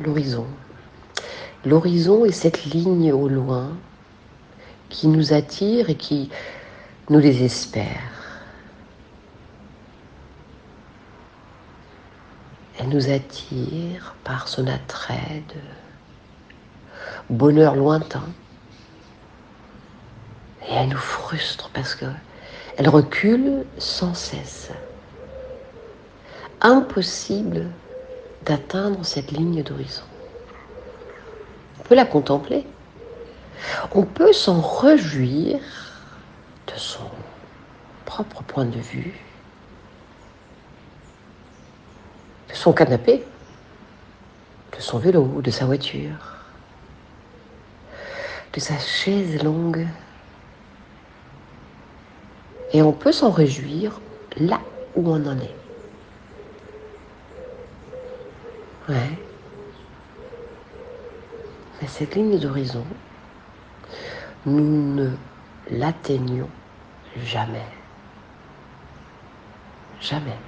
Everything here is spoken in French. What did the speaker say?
l'horizon. L'horizon est cette ligne au loin qui nous attire et qui nous désespère. Elle nous attire par son attrait de bonheur lointain. Et elle nous frustre parce que elle recule sans cesse. Impossible d'atteindre cette ligne d'horizon. On peut la contempler. On peut s'en réjouir de son propre point de vue, de son canapé, de son vélo, de sa voiture, de sa chaise longue et on peut s'en réjouir là où on en est. Ouais. Mais cette ligne d'horizon, nous ne l'atteignons jamais. Jamais.